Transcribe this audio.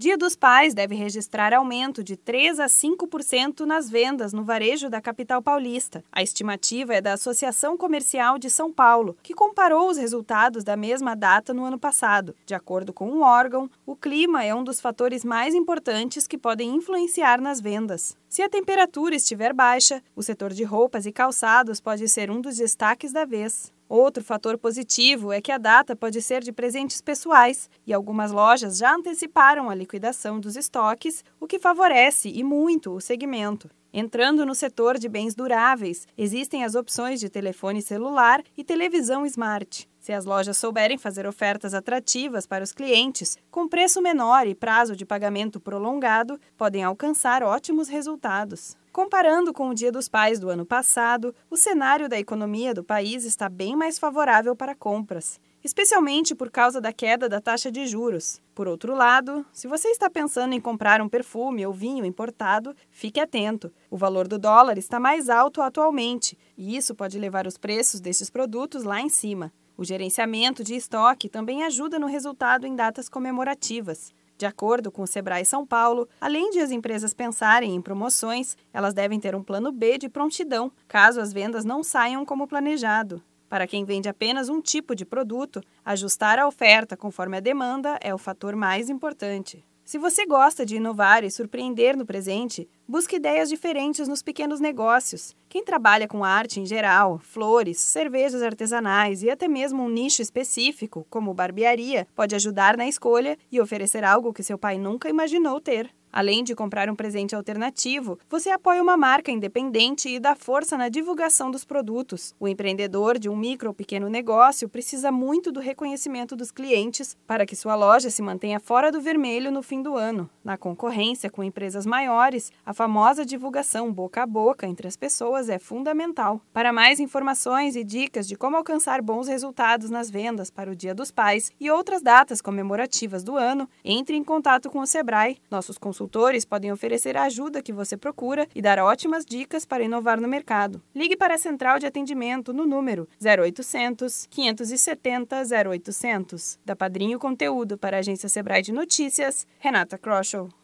Dia dos Pais deve registrar aumento de 3 a 5% nas vendas no varejo da capital paulista. A estimativa é da Associação Comercial de São Paulo, que comparou os resultados da mesma data no ano passado. De acordo com o órgão, o clima é um dos fatores mais importantes que podem influenciar nas vendas. Se a temperatura estiver baixa, o setor de roupas e calçados pode ser um dos destaques da vez. Outro fator positivo é que a data pode ser de presentes pessoais e algumas lojas já anteciparam a liquidação dos estoques, o que favorece e muito o segmento. Entrando no setor de bens duráveis, existem as opções de telefone celular e televisão smart. Se as lojas souberem fazer ofertas atrativas para os clientes, com preço menor e prazo de pagamento prolongado, podem alcançar ótimos resultados. Comparando com o Dia dos Pais do ano passado, o cenário da economia do país está bem mais favorável para compras especialmente por causa da queda da taxa de juros. Por outro lado, se você está pensando em comprar um perfume ou vinho importado, fique atento. O valor do dólar está mais alto atualmente e isso pode levar os preços desses produtos lá em cima. O gerenciamento de estoque também ajuda no resultado em datas comemorativas. De acordo com o Sebrae São Paulo, além de as empresas pensarem em promoções, elas devem ter um plano B de prontidão, caso as vendas não saiam como planejado. Para quem vende apenas um tipo de produto, ajustar a oferta conforme a demanda é o fator mais importante. Se você gosta de inovar e surpreender no presente, busque ideias diferentes nos pequenos negócios. Quem trabalha com arte em geral, flores, cervejas artesanais e até mesmo um nicho específico, como barbearia, pode ajudar na escolha e oferecer algo que seu pai nunca imaginou ter. Além de comprar um presente alternativo, você apoia uma marca independente e dá força na divulgação dos produtos. O empreendedor de um micro ou pequeno negócio precisa muito do reconhecimento dos clientes para que sua loja se mantenha fora do vermelho no fim do ano. Na concorrência com empresas maiores, a famosa divulgação boca a boca entre as pessoas é fundamental. Para mais informações e dicas de como alcançar bons resultados nas vendas para o Dia dos Pais e outras datas comemorativas do ano, entre em contato com o Sebrae. Nossos consultores podem oferecer a ajuda que você procura e dar ótimas dicas para inovar no mercado. Ligue para a central de atendimento no número 0800 570 0800. Da Padrinho Conteúdo para a agência Sebrae de Notícias, Renata Kroschel.